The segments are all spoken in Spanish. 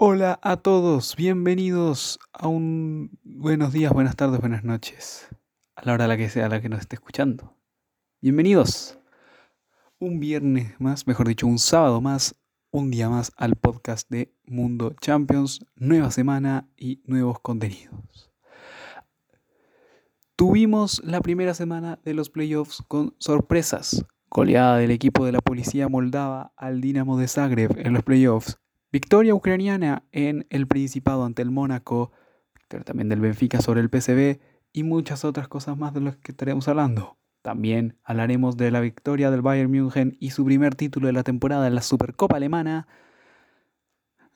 Hola a todos, bienvenidos a un buenos días, buenas tardes, buenas noches, a la hora a la que sea la que nos esté escuchando. Bienvenidos. Un viernes más, mejor dicho, un sábado más, un día más al podcast de Mundo Champions, nueva semana y nuevos contenidos. Tuvimos la primera semana de los playoffs con sorpresas. Goleada del equipo de la policía moldava al Dinamo de Zagreb en los playoffs Victoria ucraniana en el Principado ante el Mónaco, victoria también del Benfica sobre el PCB y muchas otras cosas más de las que estaremos hablando. También hablaremos de la victoria del Bayern München y su primer título de la temporada en la Supercopa Alemana.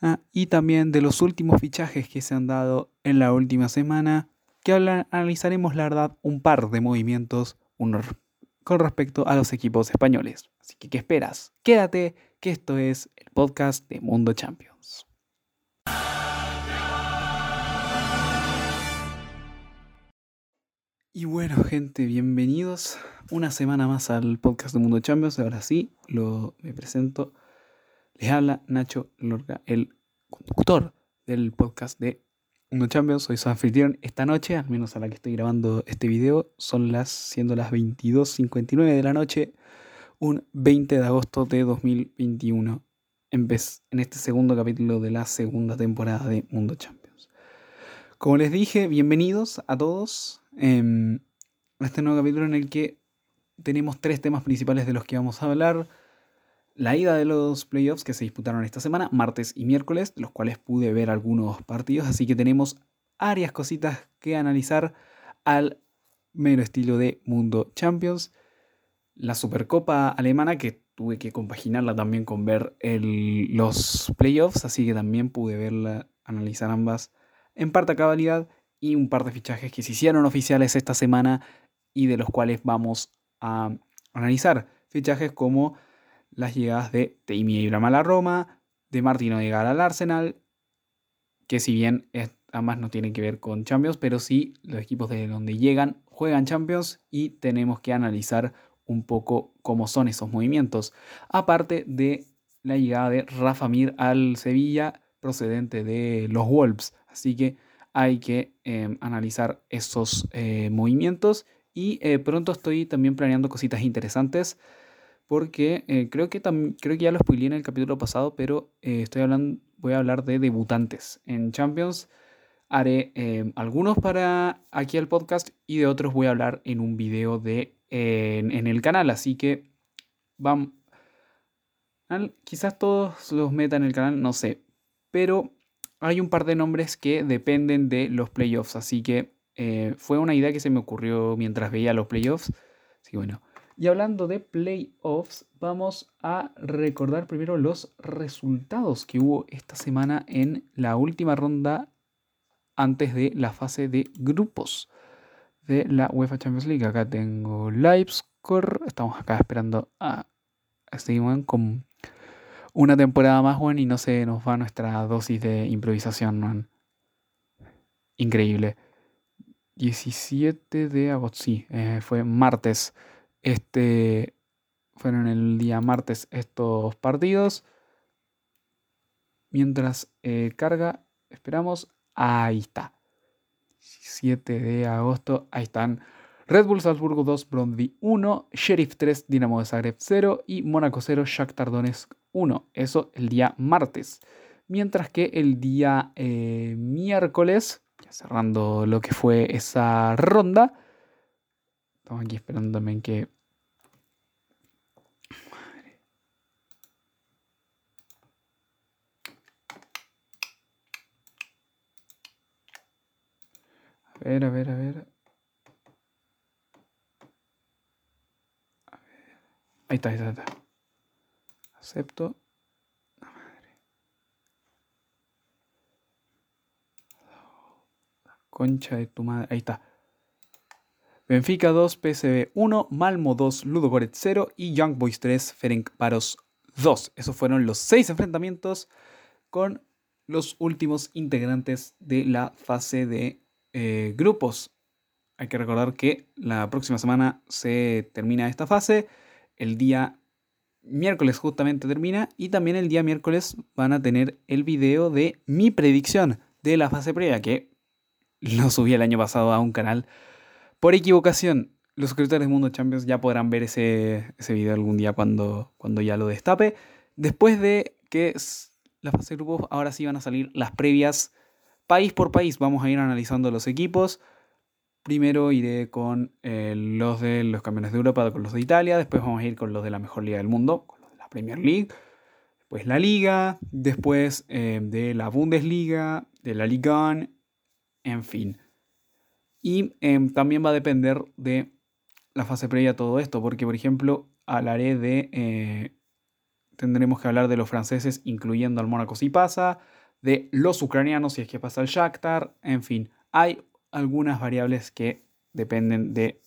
Ah, y también de los últimos fichajes que se han dado en la última semana, que analizaremos la verdad un par de movimientos con respecto a los equipos españoles. Así que, ¿qué esperas? Quédate que esto es el podcast de Mundo Champions. Y bueno, gente, bienvenidos una semana más al podcast de Mundo Champions. Ahora sí, lo, me presento. Les habla Nacho Lorca, el conductor del podcast de Mundo Champions. Soy su anfitrión esta noche, al menos a la que estoy grabando este video. Son las, siendo las 22.59 de la noche un 20 de agosto de 2021 en, vez, en este segundo capítulo de la segunda temporada de Mundo Champions. Como les dije, bienvenidos a todos em, a este nuevo capítulo en el que tenemos tres temas principales de los que vamos a hablar. La ida de los playoffs que se disputaron esta semana, martes y miércoles, los cuales pude ver algunos partidos, así que tenemos varias cositas que analizar al mero estilo de Mundo Champions la Supercopa alemana que tuve que compaginarla también con ver los playoffs, así que también pude verla, analizar ambas en parte a cabalidad y un par de fichajes que se hicieron oficiales esta semana y de los cuales vamos a analizar. Fichajes como las llegadas de Teimi Abraham a la Roma, de Martino Odegaard al Arsenal, que si bien ambas no tienen que ver con Champions, pero sí los equipos de donde llegan juegan Champions y tenemos que analizar un poco cómo son esos movimientos. Aparte de la llegada de Rafa Mir al Sevilla procedente de los Wolves. Así que hay que em, analizar esos eh, movimientos y eh, pronto estoy también planeando cositas interesantes porque eh, creo, que creo que ya lo spoileé en el capítulo pasado, pero estoy hablando, voy a hablar de debutantes en Champions. Haré em, algunos para aquí al podcast y de otros voy a hablar en un video de en, el canal, así que vamos, quizás todos los metan en el canal, no sé, pero hay un par de nombres que dependen de los playoffs, así que eh, fue una idea que se me ocurrió mientras veía los playoffs, así bueno. Y hablando de playoffs, vamos a recordar primero los resultados que hubo esta semana en la última ronda antes de la fase de grupos de la UEFA Champions League. Acá tengo Livescore. Estamos acá esperando a, Steven con una temporada más, buena y no se nos va nuestra dosis de improvisación, Increíble. 17 de agosto, sí, eh, fue martes. Este, fueron el día martes estos partidos. Mientras eh, carga, esperamos. Ahí está. 7 de agosto. Ahí están. Red Bull Salzburgo 2, Brondby 1, Sheriff 3, Dinamo de Zagreb 0 y Mónaco 0, Shakhtar Donetsk 1. Eso el día martes. Mientras que el día eh, miércoles, cerrando lo que fue esa ronda, estamos aquí esperándome en que A ver, a ver, a ver. A ver. Ahí está, ahí está, ahí está. Acepto. Madre. Concha de tu madre. Ahí está. Benfica 2, PSV 1, Malmo 2, Ludogorets 0 y Young Boys 3, Ferenc Paros 2. Esos fueron los seis enfrentamientos con los últimos integrantes de la fase de eh, grupos. Hay que recordar que la próxima semana se termina esta fase. El día miércoles justamente termina y también el día miércoles van a tener el video de mi predicción de la fase previa que lo subí el año pasado a un canal por equivocación. Los suscriptores de Mundo Champions ya podrán ver ese, ese video algún día cuando, cuando ya lo destape. Después de que la fase de grupos, ahora sí van a salir las previas país por país. Vamos a ir analizando los equipos. Primero iré con eh, los de los campeones de Europa, con los de Italia. Después vamos a ir con los de la mejor liga del mundo, con los de la Premier League. Después la Liga. Después eh, de la Bundesliga, de la Liga, en fin. Y em, también va a depender de la fase previa a todo esto, porque por ejemplo hablaré de... Eh, tendremos que hablar de los franceses, incluyendo al Mónaco si pasa, de los ucranianos si es que pasa el Shakhtar, en fin. Hay algunas variables que dependen de,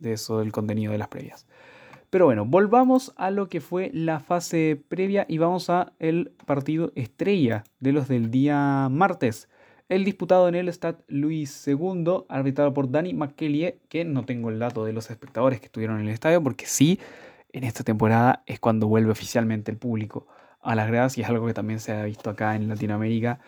eso, del contenido de las previas. Pero bueno, volvamos a lo que fue la fase previa y vamos a el partido estrella de los del día martes. El disputado en el Stade Luis II, arbitrado por Danny McKellie, que no tengo el dato de los espectadores que estuvieron en el estadio, porque sí, en esta temporada es cuando vuelve oficialmente el público a las gradas y es algo que también se ha visto acá en Latinoamérica,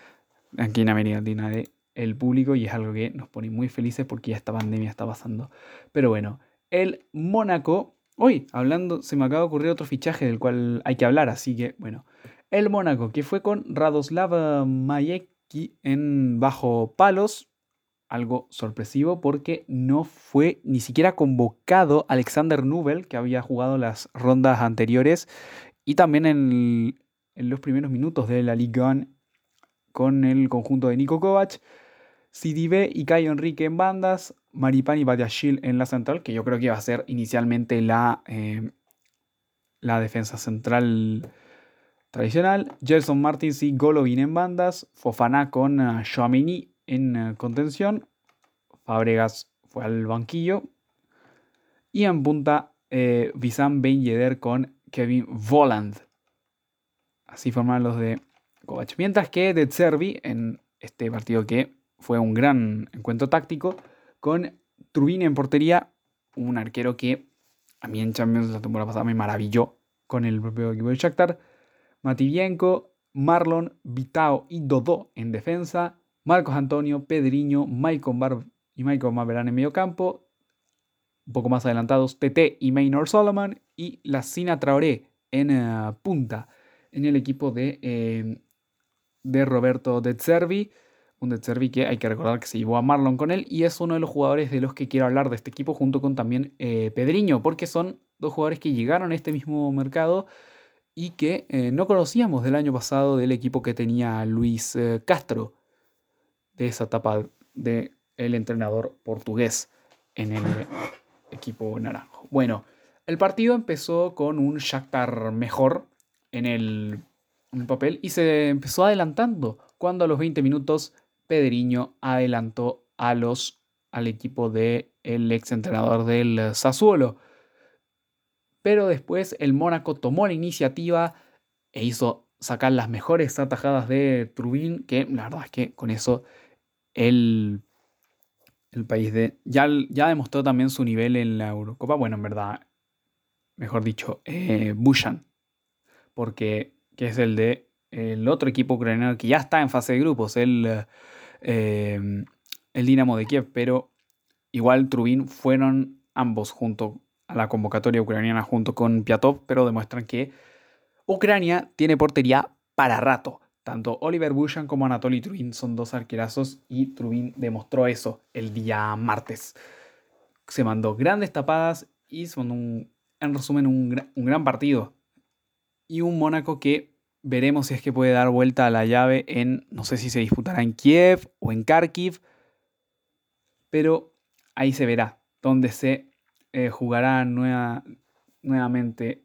aquí en América Latina, de el público y es algo que nos pone muy felices porque ya esta pandemia está pasando. Pero bueno, el Mónaco, hoy hablando, se me acaba de ocurrir otro fichaje del cual hay que hablar, así que bueno, el Mónaco que fue con Radoslav Majecki en bajo palos, algo sorpresivo porque no fue ni siquiera convocado Alexander Nubel, que había jugado las rondas anteriores y también en, los primeros minutos de la Liga con el conjunto de Nico Kovac. CDB y Caio Enrique en bandas, Maripani Badiashil en la central, que yo creo que va a ser inicialmente la, eh, la defensa central tradicional, Gelson Martins y Golovin en bandas, Fofana con uh, en uh, contención, Fabregas fue al banquillo, y en punta eh, Visam Ben Yedder con Kevin Voland. Así forman los de Kovac. Mientras que De Servi en este partido que fue un gran encuentro táctico con Trubin en portería, un arquero que a mí en Champions la temporada pasada me maravilló con el propio equipo de Shakhtar. Mativienko, Marlon, Vitao y Dodó en defensa. Marcos Antonio, Pedriño, Michael Bar y Michael Maverán en medio campo. Un poco más adelantados, TT y Maynor Solomon. Y la Sina Traoré en eh, punta en el equipo de, eh, de Roberto De Zerbi un De que hay que recordar que se llevó a Marlon con él y es uno de los jugadores de los que quiero hablar de este equipo junto con también eh, Pedriño, porque son dos jugadores que llegaron a este mismo mercado y que eh, no conocíamos del año pasado del equipo que tenía Luis eh, Castro, de esa etapa del el entrenador portugués en el equipo naranjo. Bueno, el partido empezó con un Shakhtar mejor en el, papel y se empezó adelantando cuando a los 20 minutos Pedriño adelantó a los, al equipo del el ex entrenador del Sassuolo. Pero después el Mónaco tomó la iniciativa e hizo sacar las mejores atajadas de Trubin, que la verdad es que con eso el, el país de, ya, ya demostró también su nivel en la Eurocopa. Bueno, en verdad, mejor dicho, eh, Bushan, porque que es el de el otro equipo ucraniano que ya está en fase de grupos, el Em, el Dinamo de Kiev, pero igual Trubin fueron ambos junto la convocatoria ucraniana junto con Piatov, pero demuestran que Ucrania tiene portería para rato. Tanto Oliver Bushan como Anatoly Trubin son dos arquerazos y Trubin demostró eso el día martes. Se mandó grandes tapadas y son un, en resumen un, un gran partido. Y un Mónaco que Veremos si es que puede dar vuelta a la llave en, no sé si se disputará en Kiev o en Kharkiv, pero ahí se verá dónde se eh, jugará nuevamente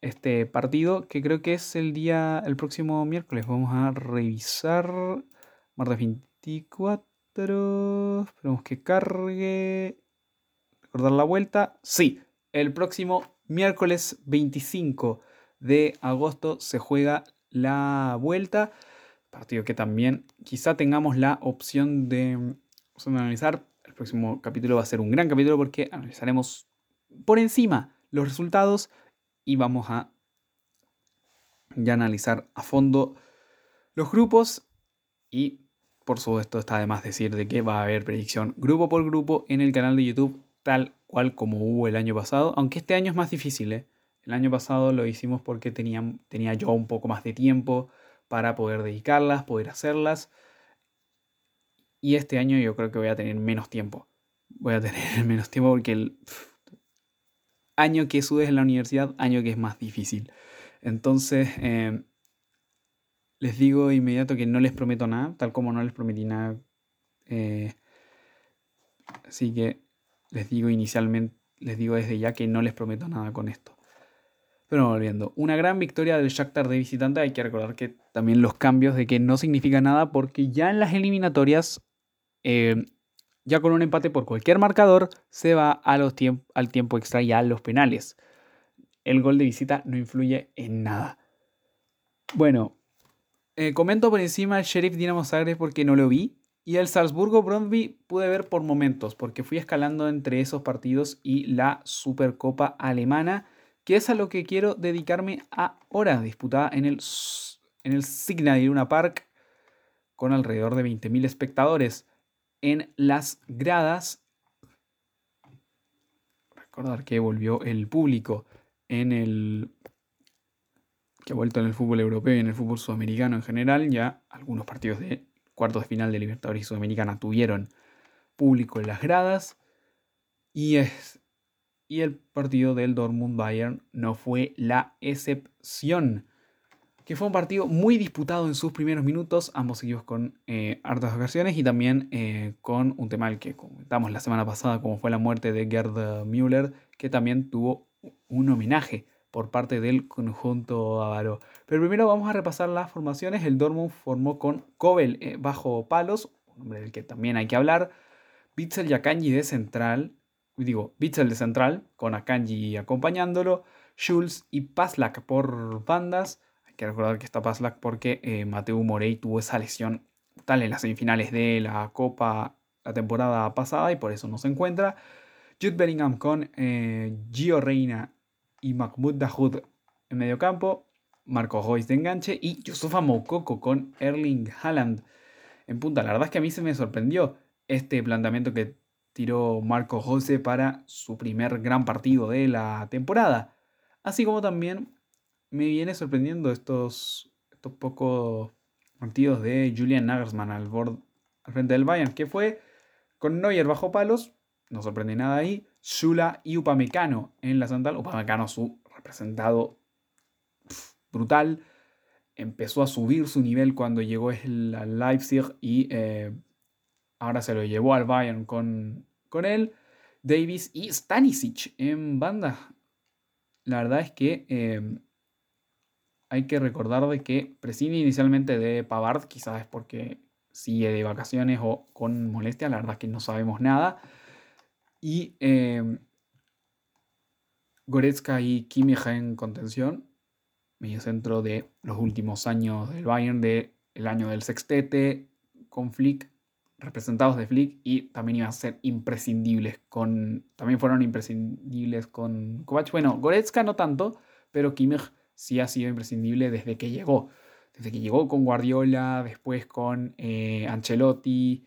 este partido, que creo que es el día, el próximo miércoles. Vamos a revisar. Martes 24. Esperemos que cargue. Recordar la vuelta. Sí, el próximo miércoles 25 de agosto se juega la vuelta. Partido que también quizá tengamos la opción de, analizar. El próximo capítulo va a ser un gran capítulo porque analizaremos por encima los resultados y vamos a ya analizar a fondo los grupos y por supuesto está de más decir de que va a haber predicción grupo por grupo en el canal de YouTube tal cual como hubo el año pasado, aunque este año es más difícil. ¿eh? El año pasado lo hicimos porque tenía, tenía yo un poco más de tiempo para poder dedicarlas, poder hacerlas. Y este año yo creo que voy a tener menos tiempo. Voy a tener menos tiempo porque el año que subes en la universidad, año que es más difícil. Entonces, em, les digo de inmediato que no les prometo nada, tal como no les prometí nada. Eh, así que les digo inicialmente, les digo desde ya que no les prometo nada con esto. Pero volviendo, una gran victoria del Shakhtar de visitante. Hay que recordar que también los cambios de que no significa nada porque ya en las eliminatorias, eh, ya con un empate por cualquier marcador, se va al tiempo extra y a los penales. El gol de visita no influye en nada. Bueno, eh, comento por encima el Sheriff Dinamo Zagreb porque no lo vi. Y el Salzburgo Brondby pude ver por momentos porque fui escalando entre esos partidos y la Supercopa Alemana que es a lo que quiero dedicarme ahora, disputada en el, en el Signal Park con alrededor de 20.000 espectadores en las gradas. Recordar que volvió el público en el que ha vuelto en el fútbol europeo y en el fútbol sudamericano en general. Ya algunos partidos de cuartos de final de Libertadores y Sudamericana tuvieron público en las gradas. Y es y el partido del Dortmund-Bayern no fue la excepción. Que fue un partido muy disputado en sus primeros minutos, ambos seguidos con eh, hartas ocasiones y también eh, con un tema al que comentamos la semana pasada, como fue la muerte de Gerd Müller, que también tuvo un homenaje por parte del conjunto avaro. Pero primero vamos a repasar las formaciones. El Dortmund formó con Kobel eh, bajo palos, un hombre del que también hay que hablar. Bitzel Yakanji de central, digo, Bitzel de central, con Akanji acompañándolo, Schulz y Paslak por bandas. Que recordar que está Paslak porque eh, Mateo Morey tuvo esa lesión tal en las semifinales de la Copa la temporada pasada y por eso no se encuentra. Jude Bellingham con eh, Gio Reina y Mahmoud Dahoud en medio campo. Marco Royce de enganche y Yusufa Moukoko con Erling Haaland en punta. La verdad es que a mí se me sorprendió este planteamiento que tiró Marco José para su primer gran partido de la temporada. Así como también me viene sorprendiendo estos, estos pocos partidos de Julian Nagelsmann al, al frente del Bayern, que fue con Neuer bajo palos, no sorprende nada ahí, Shula y Upamecano en la central. Upamecano, su representado brutal, empezó a subir su nivel cuando llegó al Leipzig y eh, ahora se lo llevó al Bayern con con él, Davis y Stanisic en banda. La verdad es que em, hay que recordar de que prescinde inicialmente de Pavard, quizás es porque sigue de vacaciones o con molestia, la verdad es que no sabemos nada. Y eh, Goretzka y Kimmich en contención, medio centro de los últimos años del Bayern, del año del sextete, con Flick representados de Flick y también iban a ser imprescindibles con. También fueron imprescindibles con Kovac. Bueno, Goretzka no tanto, pero Kimmich sí ha sido imprescindible desde que llegó. Desde que llegó con Guardiola, después con eh, Ancelotti,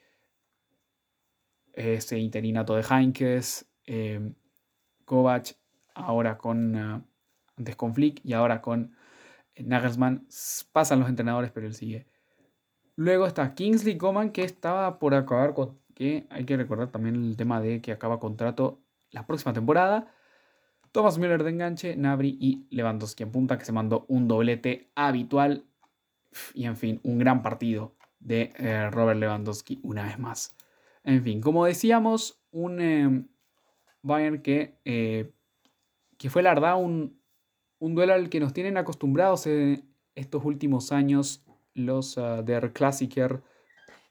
ese interinato de Heinkes, eh, Kovac, ahora con. Ah, antes con Flick y ahora con Nagelsmann. Pasan los entrenadores, pero él sigue. Luego está Kingsley Coman, que estaba por acabar con. que hay que recordar también el tema de que acaba contrato la próxima temporada. Thomas Müller de enganche, Nabri y Lewandowski en punta, que se mandó un doblete habitual. Y en fin, un gran partido de eh, Robert Lewandowski una vez más. En fin, como decíamos, un eh, Bayern que, eh, que fue la verdad un, un duelo al que nos tienen acostumbrados en estos últimos años los uh, Der Klassiker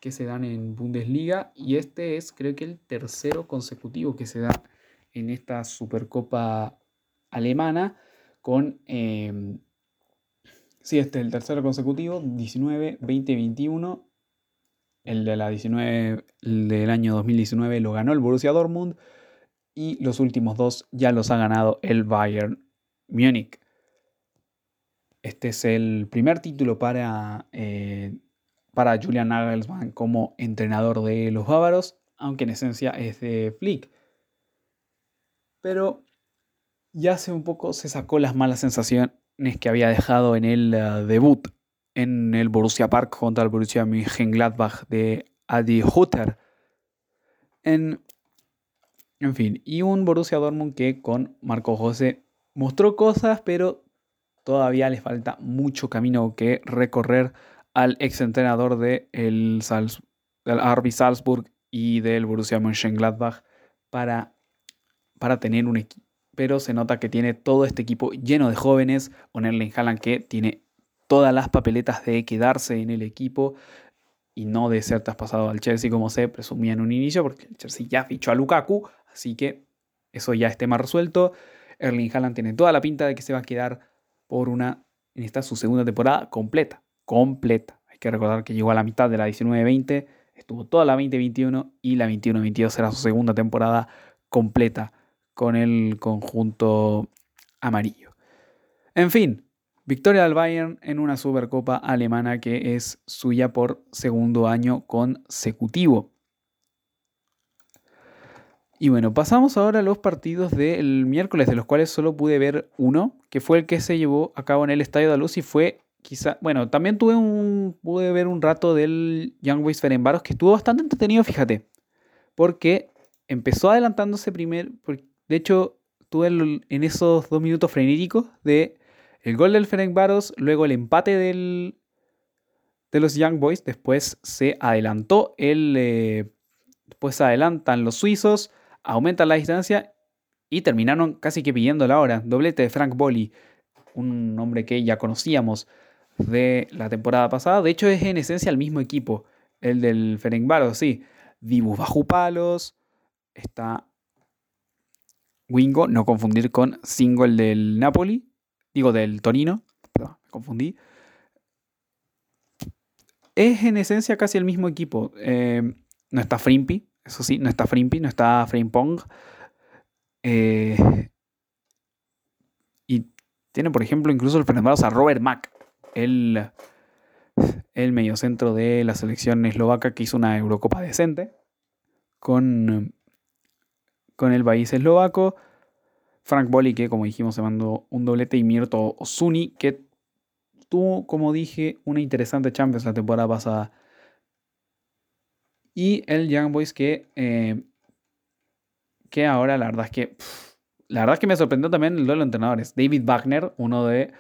que se dan en Bundesliga y este es creo que el tercero consecutivo que se da en esta Supercopa alemana con... Eh, sí, este es el tercero consecutivo, 19, 20, 21. El de la 19 el del año 2019 lo ganó el Borussia Dortmund y los últimos dos ya los ha ganado el Bayern Múnich. Este es el primer título para, eh, para Julian Nagelsmann como entrenador de los bávaros, aunque en esencia es de Flick. Pero ya hace un poco se sacó las malas sensaciones que había dejado en el eh, debut en el Borussia Park contra el Borussia Mönchengladbach de Adi Hutter. En, en fin, y un Borussia Dortmund que con Marco José mostró cosas, pero todavía le falta mucho camino que recorrer al exentrenador de el del RB Salzburg y del Borussia Mönchengladbach para, para tener un equipo. Pero se nota que tiene todo este equipo lleno de jóvenes. Con Erling Haaland que tiene todas las papeletas de quedarse en el equipo y no de ser traspasado al Chelsea como se presumía en un inicio, porque el Chelsea ya fichó a Lukaku, así que eso ya esté más resuelto. Erling Haaland tiene toda la pinta de que se va a quedar por una, en esta su segunda temporada completa, completa. Hay que recordar que llegó a la mitad de la 19-20, estuvo toda la 2021 y la 21-22 será su segunda temporada completa con el conjunto amarillo. En fin, victoria del Bayern en una Supercopa alemana que es suya por segundo año consecutivo. Y bueno, pasamos ahora a los partidos del miércoles, de los cuales solo pude ver uno, que fue el que se llevó a cabo en el Estadio de Luz y fue quizá, bueno, también tuve un, pude ver un rato del Young Boys Ferenbaros que estuvo bastante entretenido, fíjate, porque empezó adelantándose primero, de hecho, tuve en esos dos minutos frenéticos de el gol del Ferencváros, luego el empate del, de los Young Boys, después se adelantó el, eh, después se adelantan los suizos, aumentan la distancia y terminaron casi que pidiendo la hora. Doblete de Frank Bolly, un hombre que ya conocíamos de la temporada pasada. De hecho, es en esencia el mismo equipo, el del Ferencváros, sí. Dibus bajo palos, está Wingo, no confundir con Single del Napoli, digo del Torino, perdón, me confundí. Es en esencia casi el mismo equipo. Eh, no está Frimpy, eso sí, no está Frimpy, no está Frimpong. Eh, y tiene, por ejemplo, incluso el Fenerbahce a Robert Mack, el, el mediocentro de la selección eslovaca que hizo una Eurocopa decente con, con el país eslovaco. Frank Bolli, que como dijimos se mandó un doblete, y Mirto Osuni, que tuvo, como dije, una interesante Champions la temporada pasada. Y el Young Boys que, eh, que ahora la verdad es que... la verdad es que me sorprendió también el duelo de entrenadores. David Wagner, uno de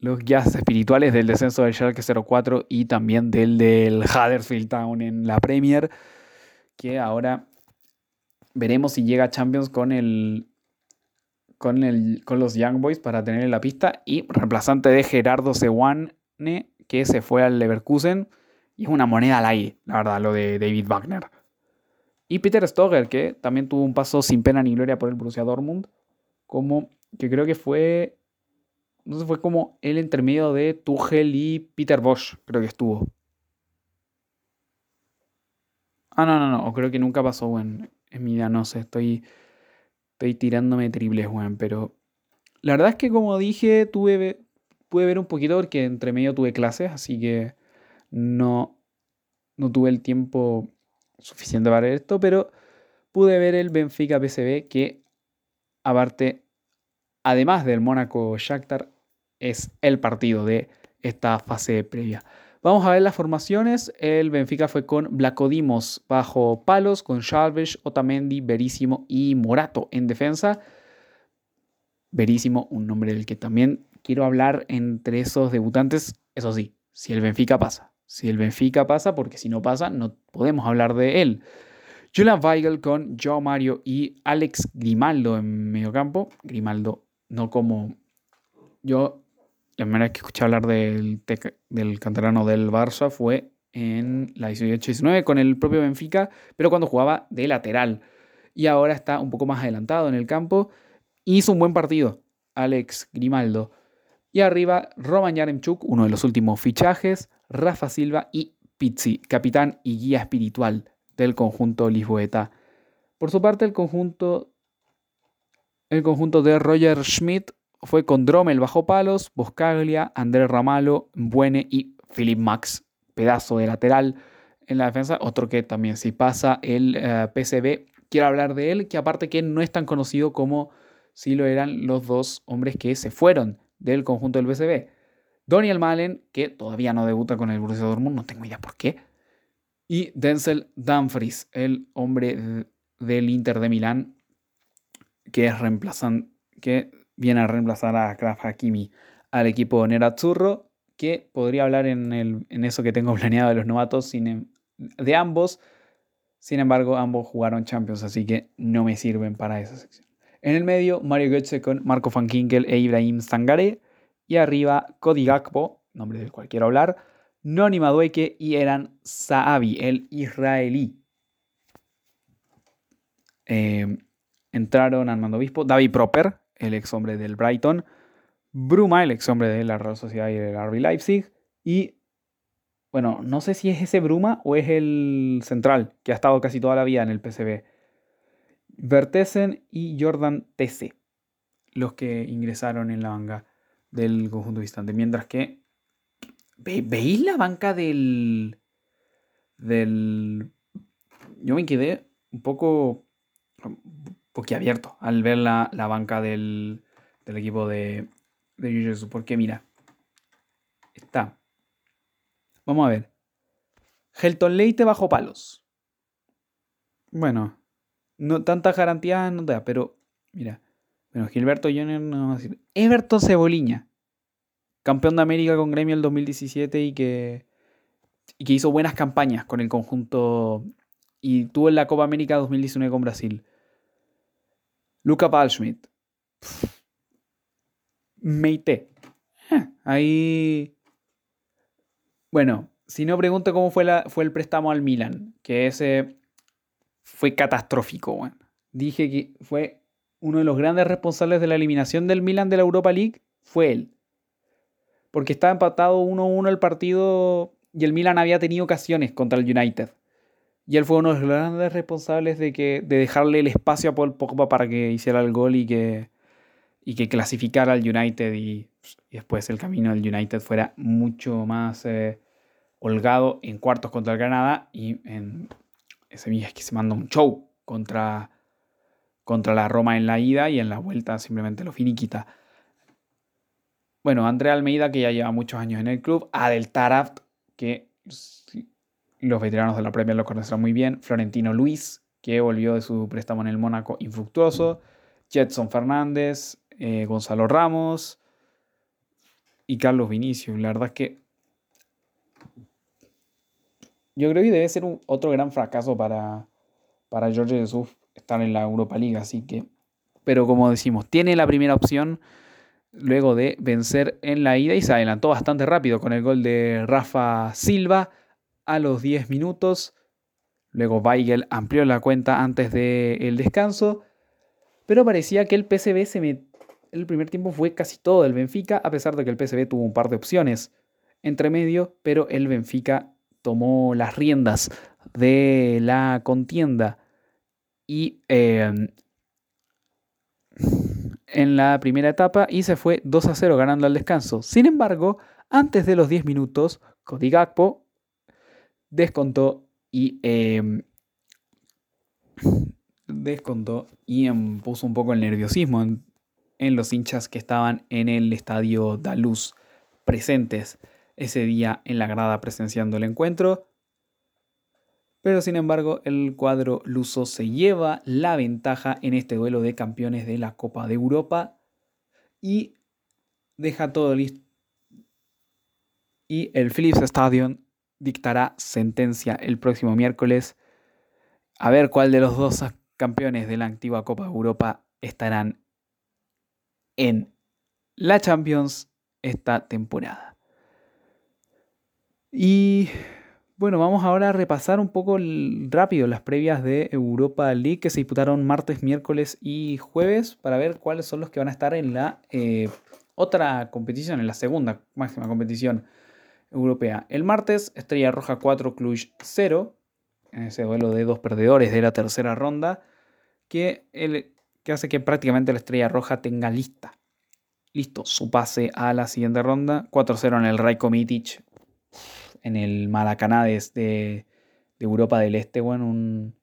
los guías espirituales del descenso del Schalke 04 y también del del Huddersfield Town en la Premier, que ahora veremos si llega a Champions con el con, el, con los Young Boys para tener en la pista y reemplazante de Gerardo Sewane que se fue al Leverkusen y es una moneda al aire, la verdad, lo de David Wagner. Y Peter Stoger, que también tuvo un paso sin pena ni gloria por el Borussia Dortmund, como que creo que fue, no sé, fue como el intermedio de Tuchel y Peter Bosch, creo que estuvo. Ah, no, no, no, creo que nunca pasó en, en mi vida, no sé, estoy, estoy tirándome triples, weón, pero la verdad es que como dije, tuve, pude ver un poquito porque entre medio tuve clases, así que no, no tuve el tiempo suficiente para ver esto, pero pude ver el Benfica PSV que aparte, además del Mónaco Shakhtar, es el partido de esta fase previa. Vamos a ver las formaciones. El Benfica fue con Blacodimos bajo palos, con Chalves, Otamendi, Verísimo y Morato en defensa. Verísimo, un nombre del que también quiero hablar entre esos debutantes. Eso sí, si el Benfica pasa. Si el Benfica pasa, porque si no pasa, no podemos hablar de él. Julian Weigel con Joe Mario y Alex Grimaldo en mediocampo. Grimaldo, no como yo la primera vez que escuché hablar del, del canterano del Barça fue en la 18-19 con el propio Benfica, pero cuando jugaba de lateral. Y ahora está un poco más adelantado en el campo. Hizo un buen partido, Alex Grimaldo. Y arriba, Roman Yaremchuk, uno de los últimos fichajes, Rafa Silva y Pizzi, capitán y guía espiritual del conjunto lisboeta. Por su parte, el conjunto, el conjunto de Roger Schmidt fue con Dromel bajo palos, Boscaglia, Andrés Ramalo, Buene y Philip Max, pedazo de lateral en la defensa. Otro que también si pasa el eh, PCB, quiero hablar de él, que aparte que no es tan conocido como si lo eran los dos hombres que se fueron del conjunto del PCB. Daniel Malen, que todavía no debuta con el Borussia Dortmund, no tengo idea por qué. Y Denzel Dumfries, el hombre del Inter de Milán, que es reemplazan, que viene a reemplazar a Kraft Hakimi al equipo Nerazzurro, que podría hablar en, el, en, eso que tengo planeado de los novatos sin, de ambos. Sin embargo, ambos jugaron Champions, así que no me sirven para esa sección. En el medio, Mario Götze con Marco Van Kinkel e Ibrahim Stangare. Y arriba, Cody Gakpo, nombre del cual quiero hablar, Noni Madueke y Eran Saabi, el israelí. Eh, entraron Armando Obispo, David Proper, el ex hombre del Brighton, Bruma, el ex hombre de la Real Sociedad y del RB Leipzig, y bueno, no sé si es ese Bruma o es el central, que ha estado casi toda la vida en el PCB. Vertesen y Jordan TC, los que ingresaron en la banca del conjunto distante. Mientras que. ¿Veis la banca del. del. Yo me quedé un poco. Abierto al ver la, banca del, del, equipo de, de jiu Porque mira. Está. Vamos a ver. Helton Leite bajo palos. Bueno, no tantas garantías no te da, pero mira. Bueno, Gilberto Junior no va a decir. Everton Ceboliña, campeón de América con Gremio el 2017 y que, y que hizo buenas campañas con el conjunto y tuvo en la Copa América 2019 con Brasil. Luca Palschmidt. Meite. Eh, ahí. Bueno, si no pregunto cómo fue, la, fue el préstamo al Milan, que ese fue catastrófico. Bueno. Dije que fue uno de los grandes responsables de la eliminación del Milan de la Europa League, fue él. Porque estaba empatado 1-1 el partido y el Milan había tenido ocasiones contra el United. Y él fue uno de los grandes responsables de, que, de dejarle el espacio a Paul Pogba para que hiciera el gol y que, y que clasificara al United y, después el camino del United fuera mucho más eh, holgado en cuartos contra el Granada y en ese es que se manda un show contra, contra la Roma en la ida y en la vuelta simplemente lo finiquita. Bueno, Andrea Almeida, que ya lleva muchos años en el club, Adel Taraft, que los veteranos de la Premier lo conocerán muy bien, Florentino Luis, que volvió de su préstamo en el Mónaco infructuoso, Jetson Fernández, eh, Gonzalo Ramos y Carlos Vinicius. La verdad es que yo creo que debe ser un, otro gran fracaso para, para George Jesús estar en la Europa League, así que, pero como decimos, tiene la primera opción luego de vencer en la ida y se adelantó bastante rápido con el gol de Rafa Silva a los 10 minutos. Luego Weigel amplió la cuenta antes del descanso, pero parecía que el PSV se el primer tiempo fue casi todo del Benfica, a pesar de que el PSV tuvo un par de opciones entre medio, pero el Benfica tomó las riendas de la contienda y em, en la primera etapa y se fue 2 a 0 ganando al descanso. Sin embargo, antes de los 10 minutos, Cody descontó y em, descontó y puso un poco el nerviosismo en, en, los hinchas que estaban en el estadio Daluz presentes ese día en la grada presenciando el encuentro. Pero sin embargo, el cuadro luso se lleva la ventaja en este duelo de campeones de la Copa de Europa y deja todo listo. Y el Philips Stadium dictará sentencia el próximo miércoles. A ver cuál de los dos campeones de la antigua Copa Europa estarán en la Champions esta temporada. Y bueno, vamos ahora a repasar un poco rápido las previas de Europa League que se disputaron martes, miércoles y jueves para ver cuáles son los que van a estar en la eh, otra competición, en la segunda máxima competición europea. El martes, Estrella Roja 4, Cluj 0, en ese duelo de dos perdedores de la tercera ronda, que, el, que hace que prácticamente la Estrella Roja tenga lista listo, su pase a la siguiente ronda. 4-0 en el Rajko Mitic, en el Maracaná de, de, Europa del Este, bueno, un,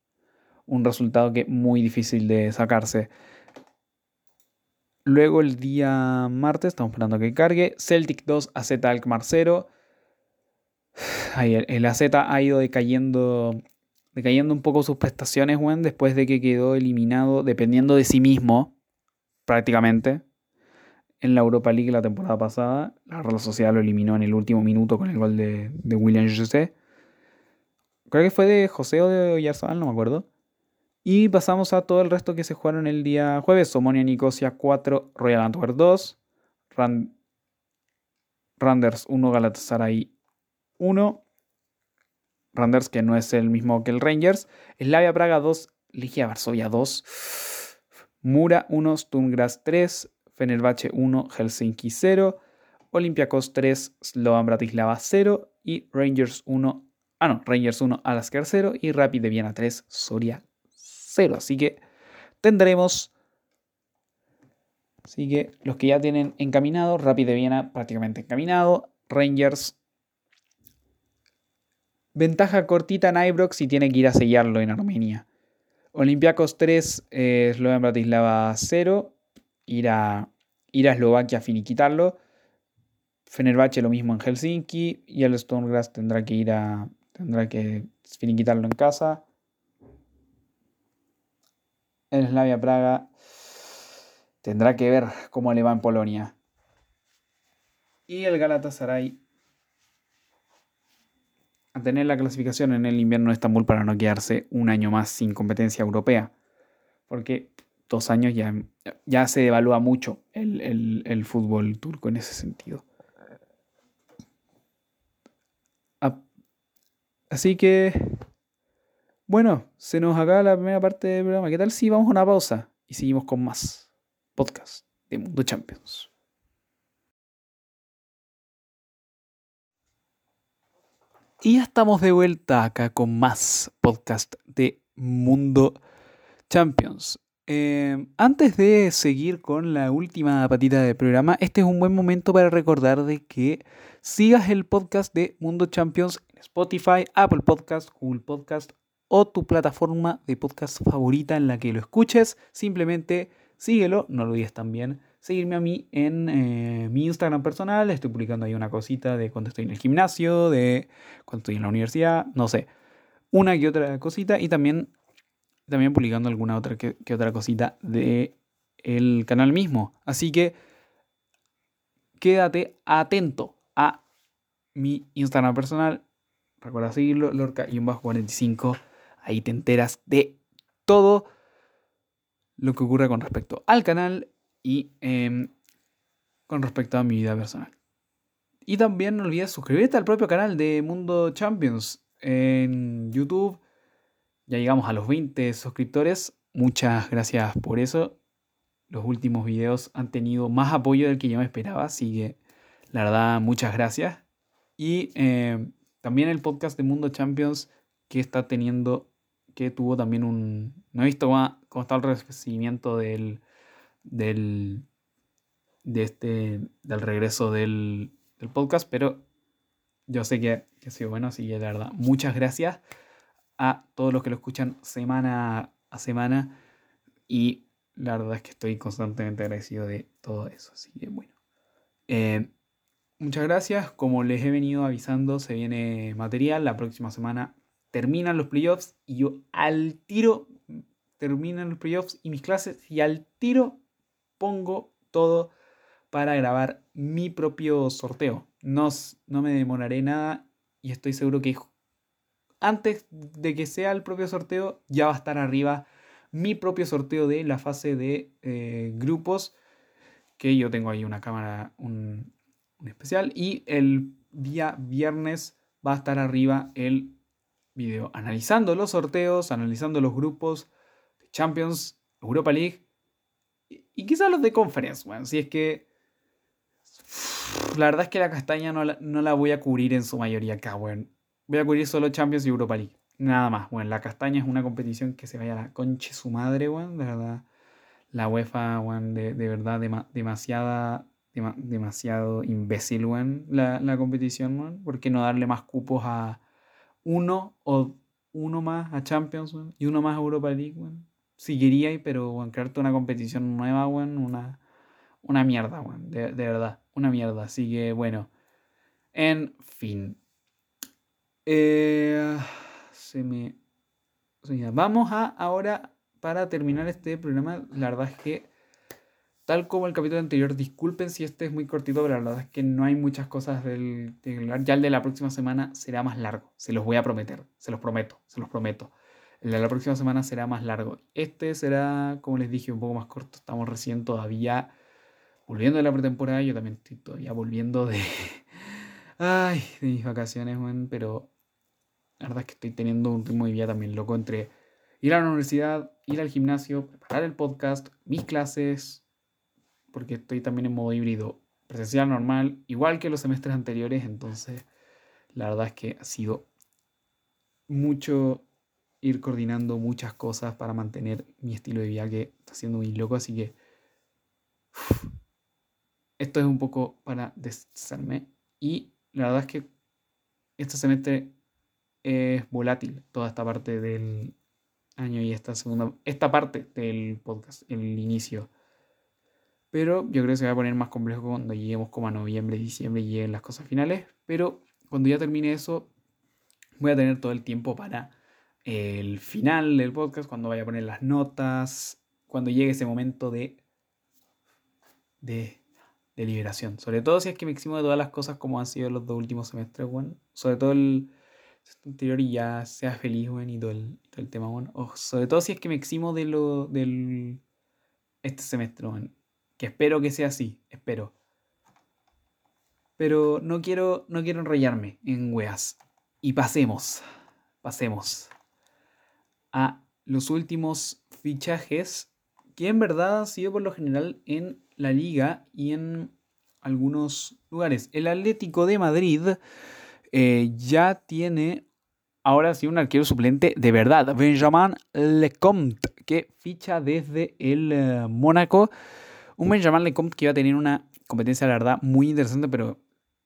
un resultado que muy difícil de sacarse. Luego el día martes, estamos esperando que cargue, Celtic 2, AZ Alkmaar 0. El, AZ ha ido decayendo, decayendo un poco sus prestaciones, bueno, después de que quedó eliminado, dependiendo de sí mismo, prácticamente, en la Europa League la temporada pasada. La Real Sociedad lo eliminó en el último minuto con el gol de, William José. Creo que fue de José o de Oyarzabal, no me acuerdo. Y pasamos a todo el resto que se jugaron el día jueves. Omonia Nicosia 4, Royal Antwerp 2, Randers 1, Galatasaray 1. Randers que no es el mismo que el Rangers. Slavia Praga 2, Ligia Varsovia 2. Mura 1, Sturmgras 3, Fenerbahce 1, Helsinki 0, Olympiacos 3, Slovan Bratislava 0 y Rangers 1, ah no, Rangers 1, Alasker 0 y Rapid de Viena 3, Soria Así que tendremos. Así que los que ya tienen encaminado, Rapid de Viena prácticamente encaminado. Rangers. Ventaja cortita en Ibrox y tiene que ir a sellarlo en Armenia. Olympiacos 3, eh, Bratislava 0. Ir a, a Eslovaquia a finiquitarlo. Fenerbahce lo mismo en Helsinki. Y el Stonegrass tendrá que ir a. Tendrá que finiquitarlo en casa. El Slavia Praga tendrá que ver cómo le va en Polonia. Y el Galatasaray a tener la clasificación en el invierno de Estambul para no quedarse un año más sin competencia europea. Porque dos años ya, ya se devalúa mucho el, el fútbol turco en ese sentido. Así que bueno, se nos acaba la primera parte del programa. ¿Qué tal si vamos a una pausa y seguimos con más podcast de Mundo Champions? Y ya estamos de vuelta acá con más podcast de Mundo Champions. Em, antes de seguir con la última patita del programa, este es un buen momento para recordar de que sigas el podcast de Mundo Champions en Spotify, Apple Podcast, Google Podcast o tu plataforma de podcast favorita en la que lo escuches. Simplemente síguelo, no lo olvides también seguirme a mí en eh, mi Instagram personal. Estoy publicando ahí una cosita de cuando estoy en el gimnasio, de cuando estoy en la universidad, no sé, una que otra cosita y también, también publicando alguna otra que, otra cosita de el canal mismo. Así que quédate atento a mi Instagram personal. Recuerda seguirlo, lorca-45 Ahí te enteras de todo lo que ocurre con respecto al canal y em, con respecto a mi vida personal. Y también no olvides suscribirte al propio canal de Mundo Champions en YouTube. Ya llegamos a los 20 suscriptores. Muchas gracias por eso. Los últimos videos han tenido más apoyo del que yo me esperaba, así que la verdad, muchas gracias. Y em, también el podcast de Mundo Champions que está teniendo que tuvo también un... No he visto cómo, está el recibimiento del, del, de este, del regreso del, podcast, pero yo sé que, ha sido bueno, así que la verdad, muchas gracias a todos los que lo escuchan semana a semana y la verdad es que estoy constantemente agradecido de todo eso, así que bueno. Eh, muchas gracias, como les he venido avisando, se viene material, la próxima semana terminan los playoffs y yo al tiro terminan los playoffs y mis clases y al tiro pongo todo para grabar mi propio sorteo. No, no me demoraré nada y estoy seguro que antes de que sea el propio sorteo ya va a estar arriba mi propio sorteo de la fase de eh, grupos que yo tengo ahí una cámara un especial y el día viernes va a estar arriba el video analizando los sorteos, analizando los grupos de Champions, Europa League y, quizás los de Conference, bueno, si es que la verdad es que la castaña no la, voy a cubrir en su mayoría acá, bueno. Voy a cubrir solo Champions y Europa League. Nada más, bueno, la castaña es una competición que se vaya a la conche su madre, bueno, de verdad. La UEFA, bueno, de, verdad, demasiada, demasiado imbécil, weón, la, la competición, weón. ¿Por qué no darle más cupos a uno o uno más a Champions, weón, y uno más a Europa League, weón? Si quería, pero, weón, crearte una competición nueva, weón, una, una mierda, weón, de, de verdad, una mierda. Así que, bueno, en fin. Eh, se me... Vamos a ahora, para terminar este programa, la verdad es que, tal como el capítulo anterior, disculpen si este es muy cortito, pero la verdad es que no hay muchas cosas del, Ya el de la próxima semana será más largo, se los voy a prometer, se los prometo, se los prometo. La próxima semana será más largo. Este será, como les dije, un poco más corto. Estamos recién todavía volviendo de la pretemporada. Yo también estoy todavía volviendo de... Ay, de mis vacaciones, man, pero la verdad es que estoy teniendo un ritmo de vida también loco entre ir a la universidad, ir al gimnasio, preparar el podcast, mis clases, porque estoy también en modo híbrido presencial normal, igual que los semestres anteriores, entonces la verdad es que ha sido mucho ir coordinando muchas cosas para mantener mi estilo de vida que está siendo muy loco, así que esto es un poco para deshacerme y la verdad es que este semestre es volátil toda esta parte del año y esta segunda, esta parte del podcast, el inicio. Pero yo creo que se va a poner más complejo cuando lleguemos como a noviembre, diciembre y lleguen las cosas finales. Pero cuando ya termine eso, voy a tener todo el tiempo para el final del podcast, cuando vaya a poner las notas, cuando llegue ese momento de, de, de liberación. Sobre todo si es que me eximo de todas las cosas como han sido los dos últimos semestres, bueno. Sobre todo el, anterior y ya sea feliz, weón, y todo el, tema, bueno. sobre todo si es que me eximo de lo del este semestre, weón. Que espero que sea así, espero. Pero no quiero, no quiero enrollarme en weas. Y pasemos, pasemos a los últimos fichajes que en verdad han sido por lo general en la liga y en algunos lugares. El Atlético de Madrid eh, ya tiene ahora sí un arquero suplente de verdad, Benjamin Lecomte, que ficha desde el eh, Mónaco. Un Benjamin Lecomte que iba a tener una competencia, la verdad, muy interesante, pero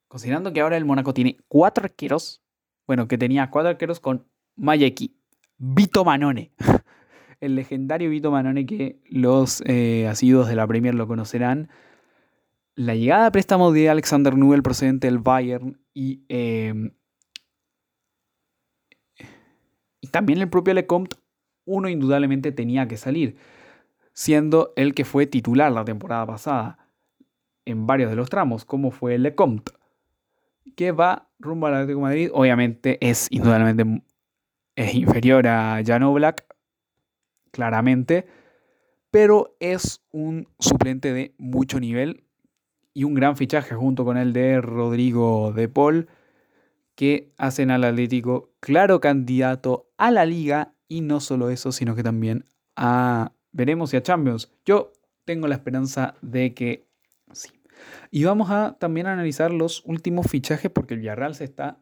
considerando que ahora el Mónaco tiene cuatro arqueros, bueno, que tenía cuatro arqueros con Mayeki, Vito Manone, el legendario Vito Manone que los eh, asiduos de la Premier lo conocerán. La llegada a préstamo de Alexander Nubel procedente del Bayern y, em, y también el propio Lecomte, uno indudablemente tenía que salir, siendo el que fue titular la temporada pasada en varios de los tramos, como fue el Lecomte, que va rumbo al Atlético Madrid. Obviamente es indudablemente es inferior a Jan Oblak, claramente, pero es un suplente de mucho nivel y un gran fichaje junto con el de Rodrigo de Paul, que hacen al Atlético claro candidato a la liga y no solo eso, sino que también a, veremos si a Champions. Yo tengo la esperanza de que sí. Y vamos a también analizar los últimos fichajes porque el Villarreal se está,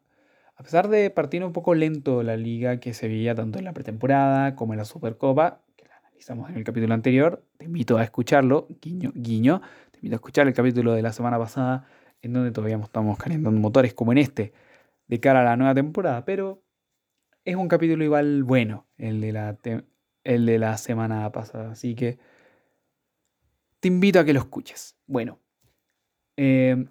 a pesar de partir un poco lento la liga que se veía tanto en la pretemporada como en la Supercopa, que la analizamos en el capítulo anterior, te invito a escucharlo, guiño, guiño, te invito a escuchar el capítulo de la semana pasada, en donde todavía estamos calentando motores como en este, de cara a la nueva temporada, pero es un capítulo igual bueno, el de la, el de la semana pasada, así que te invito a que lo escuches. Bueno, eh,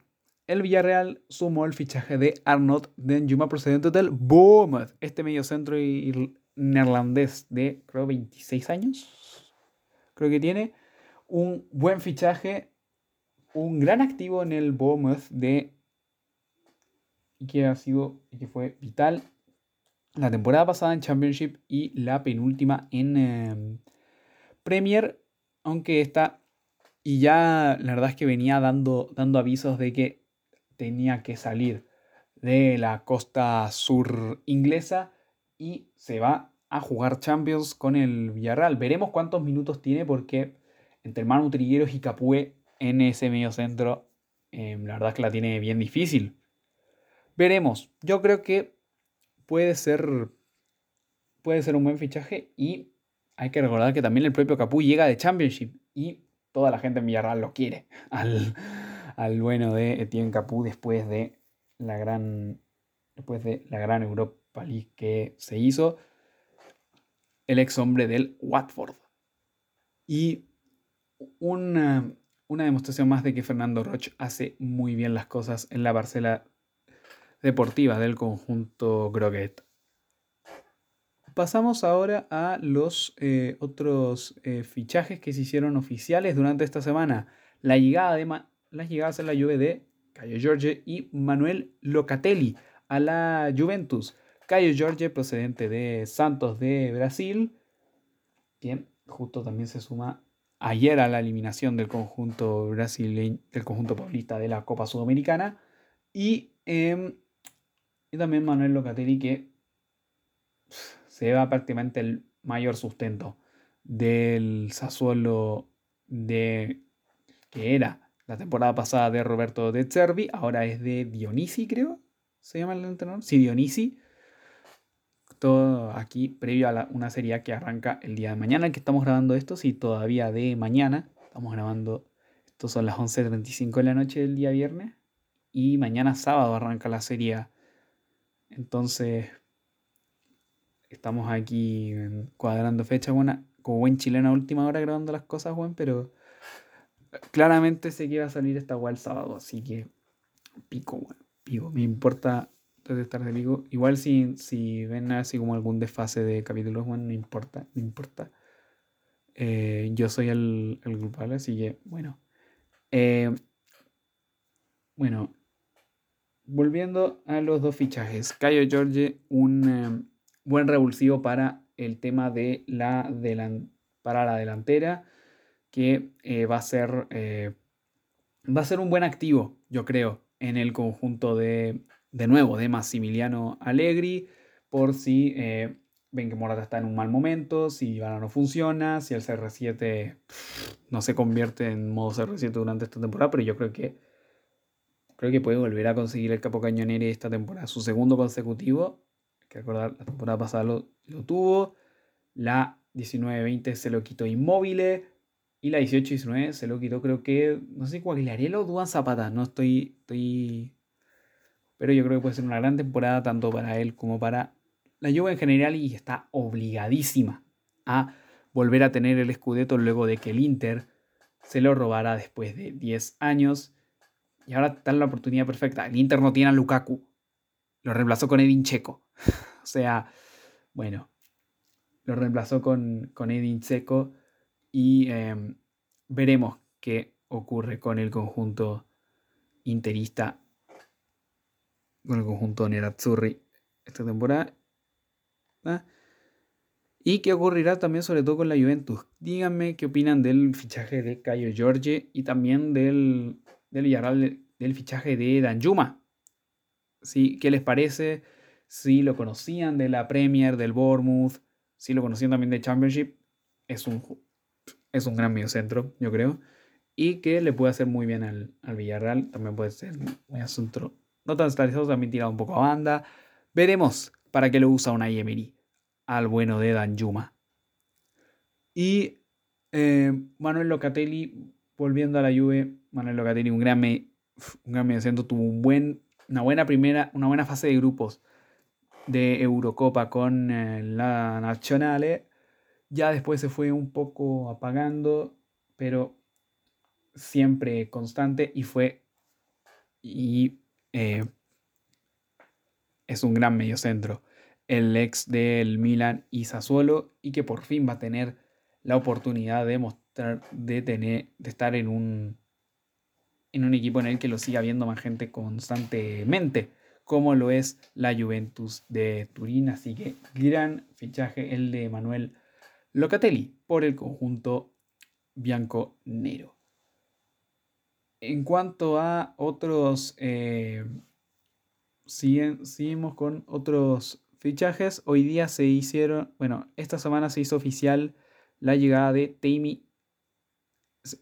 el Villarreal sumó el fichaje de Arnold Denjuma procedente del Bournemouth, este medio centro neerlandés de creo 26 años, creo que tiene un buen fichaje un gran activo en el Bournemouth de que ha sido que fue vital la temporada pasada en Championship y la penúltima en em, Premier, aunque está y ya la verdad es que venía dando, dando avisos de que tenía que salir de la costa sur inglesa y se va a jugar Champions con el Villarreal. Veremos cuántos minutos tiene porque entre Manu Trigueros y Capué en ese medio centro, em, la verdad es que la tiene bien difícil. Veremos. Yo creo que puede ser, puede ser un buen fichaje y hay que recordar que también el propio Capú llega de Championship y toda la gente en Villarreal lo quiere al bueno de Etienne Capú después de la gran después de la gran Europa League que se hizo el ex hombre del Watford y una, una demostración más de que Fernando Roch hace muy bien las cosas en la parcela deportiva del conjunto Groguet. Pasamos ahora a los eh, otros eh, fichajes que se hicieron oficiales durante esta semana. La llegada de las llegadas en la Juve de Caio Giorgio y Manuel Locatelli a la Juventus. Caio Giorgio procedente de Santos de Brasil, quien justo también se suma ayer a la eliminación del conjunto brasileño, del conjunto paulista de la Copa Sudamericana. Y, em, y también Manuel Locatelli, que se va prácticamente el mayor sustento del Sassuolo de que era la temporada pasada de Roberto De Cervi, ahora es de Dionisi, creo. ¿Se llama el entrenador? Sí, Dionisi. Todo aquí previo a una serie que arranca el día de mañana, que estamos grabando esto, sí, todavía de mañana. Estamos grabando, esto son las 11.35 de la noche del día viernes. Y mañana sábado arranca la serie. Entonces, estamos aquí cuadrando fecha, buena, como buen chileno última hora grabando las cosas, bueno, pero claramente sé que va a salir esta web el sábado, así que pico, bueno, pico. Me importa estar de pico. Igual si, si ven así como algún desfase de capítulos, bueno, no importa, no importa. Eh, yo soy el, el, así que bueno. Eh, bueno, volviendo a los dos fichajes. Cayo George, un eh, buen revulsivo para el tema de la, para la delantera, que eh, va, a ser, eh, va a ser un buen activo, yo creo, en el conjunto de, de nuevo, de Massimiliano Allegri, por si eh, ven que Morata está en un mal momento, si Ivana no funciona, si el CR7 no se convierte en modo CR7 durante esta temporada, pero yo creo que creo que puede volver a conseguir el capo cañonere esta temporada, su segundo consecutivo que recordar, la temporada pasada lo, tuvo. La 19-20 se lo quitó Inmóvil. Y la 18-19 se lo quitó, creo que. No sé cuál o Duan Zapata. No estoy, estoy. Pero yo creo que puede ser una gran temporada tanto para él como para la Juve en general. Y está obligadísima a volver a tener el Scudetto luego de que el Inter se lo robara después de 10 años. Y ahora está la oportunidad perfecta. El Inter no tiene a Lukaku. Lo reemplazó con Edin Checo. o sea, bueno, lo reemplazó con, con Edin Checo y em, veremos qué ocurre con el conjunto interista, con el conjunto Nerazzurri esta temporada. ¿ah? Y qué ocurrirá también sobre todo con la Juventus. Díganme qué opinan del fichaje de Cayo Giorgi y también del, del del fichaje de Danjuma. ¿Qué les parece? Si lo conocían de la Premier, del Bournemouth, si lo conocían también de Championship, es un, es un gran mediocentro, yo creo. Y que le puede hacer muy bien al, Villarreal. También puede ser un asunto no tan estabilizado, también tirado un poco a banda. Veremos para qué lo usa una Emery al bueno de Dan Yuma. Y eh, Manuel Locatelli, volviendo a la Juve, Manuel Locatelli, un gran, un gran mediocentro, tuvo un buen una buena primera, una buena fase de grupos de Eurocopa con eh, la Nazionale. Ya después se fue un poco apagando, pero siempre constante y fue y eh, es un gran mediocentro. El ex del Milan y Sassuolo y que por fin va a tener la oportunidad de mostrar, de tener, de estar en un en un equipo en el que lo siga viendo más gente constantemente, como lo es la Juventus de Turín. Así que gran fichaje el de Manuel Locatelli por el conjunto bianco-nero. En cuanto a otros, eh, seguimos con otros fichajes. Hoy día se hicieron, bueno, esta semana se hizo oficial la llegada de Tammy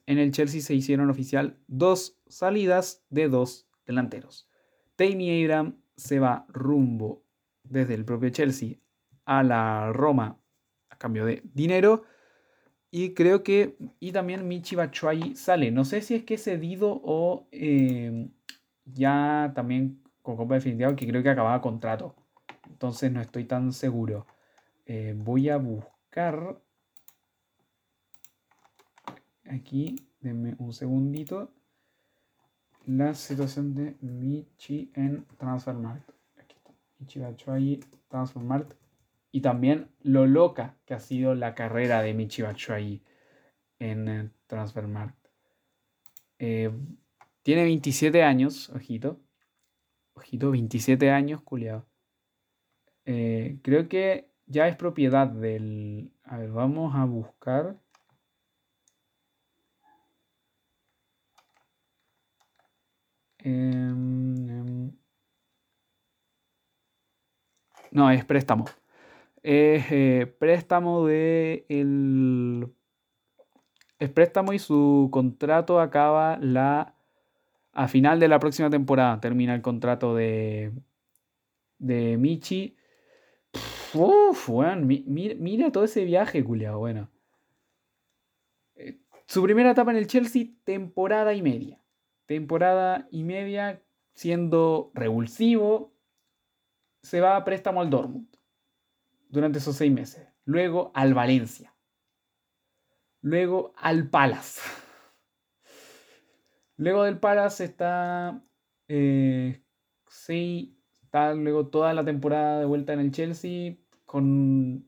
en el Chelsea se hicieron oficial dos salidas de dos delanteros. Tammy Abraham se va rumbo desde el propio Chelsea a la Roma cambio de dinero Y creo que. Y también Michi Batshuayi sale. No sé si es que cedido o eh, ya también con compra definitiva, que creo que acababa contrato. Entonces no estoy tan seguro. Eh, voy a buscar. Aquí, denme un segundito. La situación de Michi en Transfermarkt. Aquí está. Michi Batshuayi, Transfermarkt y también lo loca que ha sido la carrera de Michi Batshuayi en eh, Transfermarkt. Eh, tiene 27 años, ojito. Ojito, 27 años, culiado. Eh, creo que ya es propiedad del... A ver, vamos a buscar. Em, em. No, es préstamo es eh, préstamo de el préstamo y su contrato acaba la a final de la próxima temporada termina el contrato de de Michi Uf, mira, todo ese viaje, culiao, bueno. Eh, su primera etapa en el Chelsea, temporada y media. Temporada y media siendo revulsivo, se va a préstamo al Dortmund durante esos seis meses. Luego al Valencia. Luego al Palace. Luego del Palace está. Eh, sí, está luego toda la temporada de vuelta en el Chelsea con,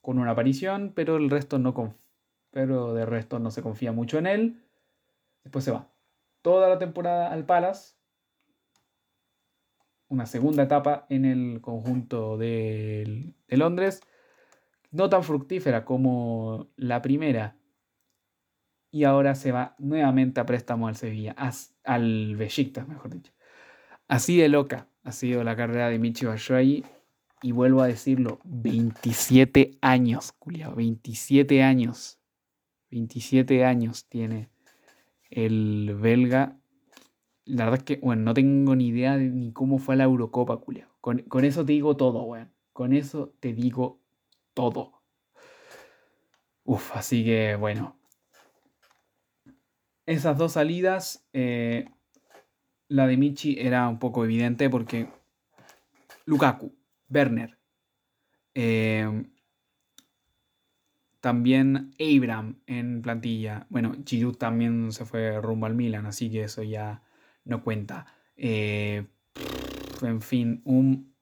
con una aparición, pero el resto no pero de resto no se confía mucho en él. Después se va toda la temporada al Palace una segunda etapa en el conjunto de, Londres, no tan fructífera como la primera. Y ahora se va nuevamente a préstamo al Sevilla, al Besiktas, mejor dicho. Así de loca ha sido la carrera de Michi Batshuayi. Y vuelvo a decirlo, 27 años, culiao, 27 años. 27 años tiene el belga la verdad es que, bueno, no tengo ni idea de ni cómo fue la Eurocopa, culiao. Con, eso te digo todo, weón. Con eso te digo todo. Uf, así que, bueno. Esas dos salidas, eh, la de Michi era un poco evidente porque Lukaku, Werner, eh, también Abraham en plantilla. Bueno, Giroud también se fue rumbo al Milan, así que eso ya no cuenta. Eh, en fin, un,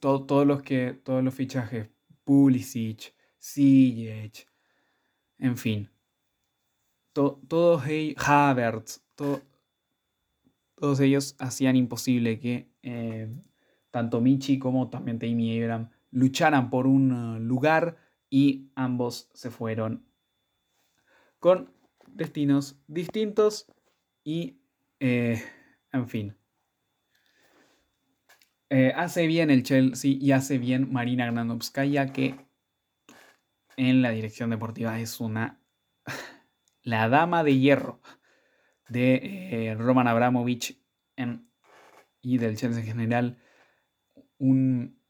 todos, los que, todos los fichajes, Pulisic, Ziyech, en fin, todos ellos, Havertz, todos ellos hacían imposible que eh, tanto Michi como también Tammy Abraham lucharan por un uh, lugar y ambos se fueron con destinos distintos y eh, en fin. Eh, hace bien el Chelsea y hace bien Marina Granovskaya, que en la dirección deportiva es una. la dama de hierro de eh, Roman Abramovich y del Chelsea en general. Un,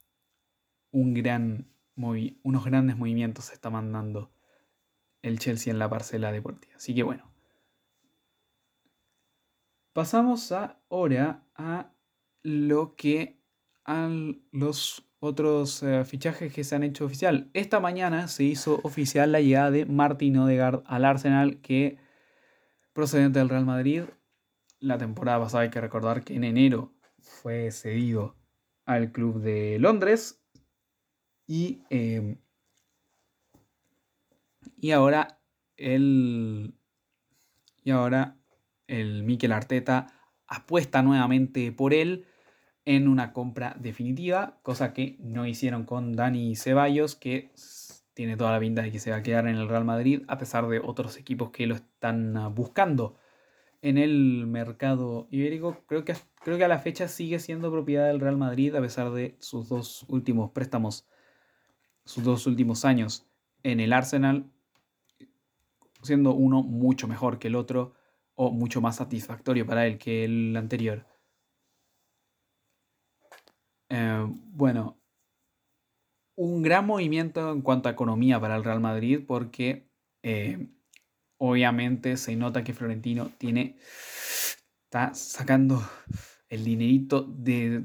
un gran unos grandes movimientos se está mandando el Chelsea en la parcela deportiva. Así que bueno, Pasamos ahora a lo que a los otros eh, fichajes que se han hecho oficial. Esta mañana se hizo oficial la llegada de Martin Odegaard al Arsenal, que procedente del Real Madrid. La temporada pasada hay que recordar que en enero fue cedido al club de Londres y, em, y ahora el y ahora el Mikel Arteta apuesta nuevamente por él en una compra definitiva, cosa que no hicieron con Dani Ceballos, que tiene toda la pinta de que se va a quedar en el Real Madrid, a pesar de otros equipos que lo están ah, buscando en el mercado ibérico. Creo que, creo que a la fecha sigue siendo propiedad del Real Madrid, a pesar de sus dos últimos préstamos, sus dos últimos años en el Arsenal, siendo uno mucho mejor que el otro mucho más satisfactorio para él que el anterior. Eh, bueno, un gran movimiento en cuanto a economía para el Real Madrid porque Eh, obviamente se nota que Florentino tiene, está sacando el dinerito de,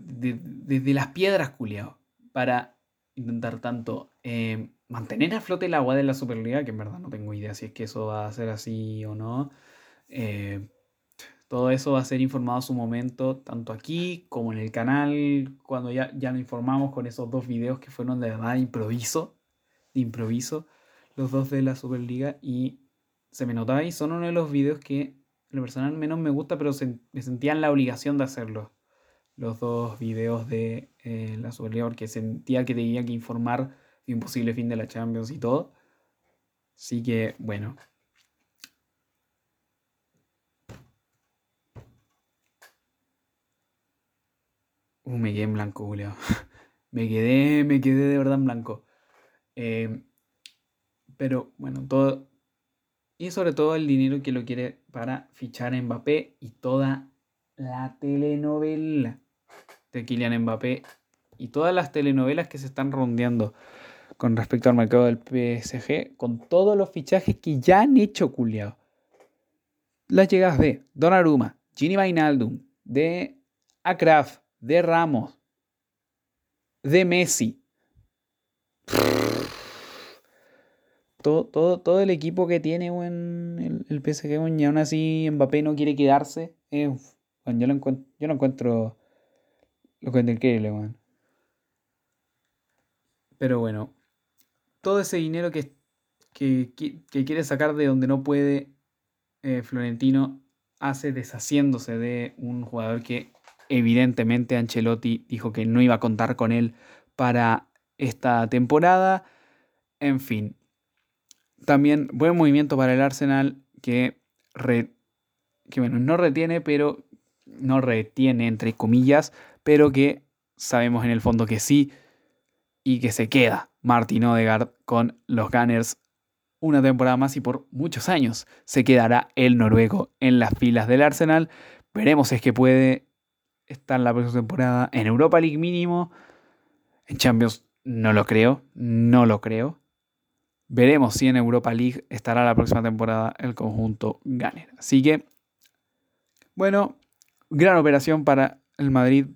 las piedras, culiao, para intentar tanto eh, mantener a flote el agua de la Superliga, que en verdad no tengo idea si es que eso va a ser así o no. Eh, todo eso va a ser informado a su momento, tanto aquí como en el canal, cuando ya, ya lo informamos con esos dos videos que fueron de verdad improviso, de improviso, los dos de la Superliga, y se me notaba y son uno de los videos que en lo personal menos me gusta, pero me sentían la obligación de hacerlo. Los dos videos de eh, la Superliga, porque sentía que tenía que informar de un posible fin de la Champions y todo. Así que, bueno, Uh, me quedé en blanco, Julio. me quedé, me quedé de verdad en blanco. Eh, pero bueno, todo. Y sobre todo el dinero que lo quiere para fichar a Mbappé y toda la telenovela de Kylian Mbappé y todas las telenovelas que se están rondeando con respecto al mercado del PSG, con todos los fichajes que ya han hecho, culiao. Las llegadas de Donnarumma, Gini Vainaldum, de Akraf, de Ramos, de Messi. Todo, todo, todo el equipo que tiene el, el, PSG, y aún así Mbappé no quiere quedarse. yo, lo encuentro, lo encuentro. Lo encuentro increíble, Pero bueno, todo ese dinero que, que, quiere sacar de donde no puede eh, Florentino hace deshaciéndose de un jugador que Evidentemente Ancelotti dijo que no iba a contar con él para esta temporada. En fin. También buen movimiento para el Arsenal que, bueno, no retiene, pero no retiene entre comillas, pero que sabemos en el fondo que sí y que se queda Martin Odegaard con los Gunners una temporada más y por muchos años se quedará el noruego en las filas del Arsenal. Veremos si es que puede está en la próxima temporada. En Europa League mínimo. En Champions no lo creo. No lo creo. Veremos si en Europa League estará la próxima temporada el conjunto Gunner. Así que, bueno, gran operación para el Madrid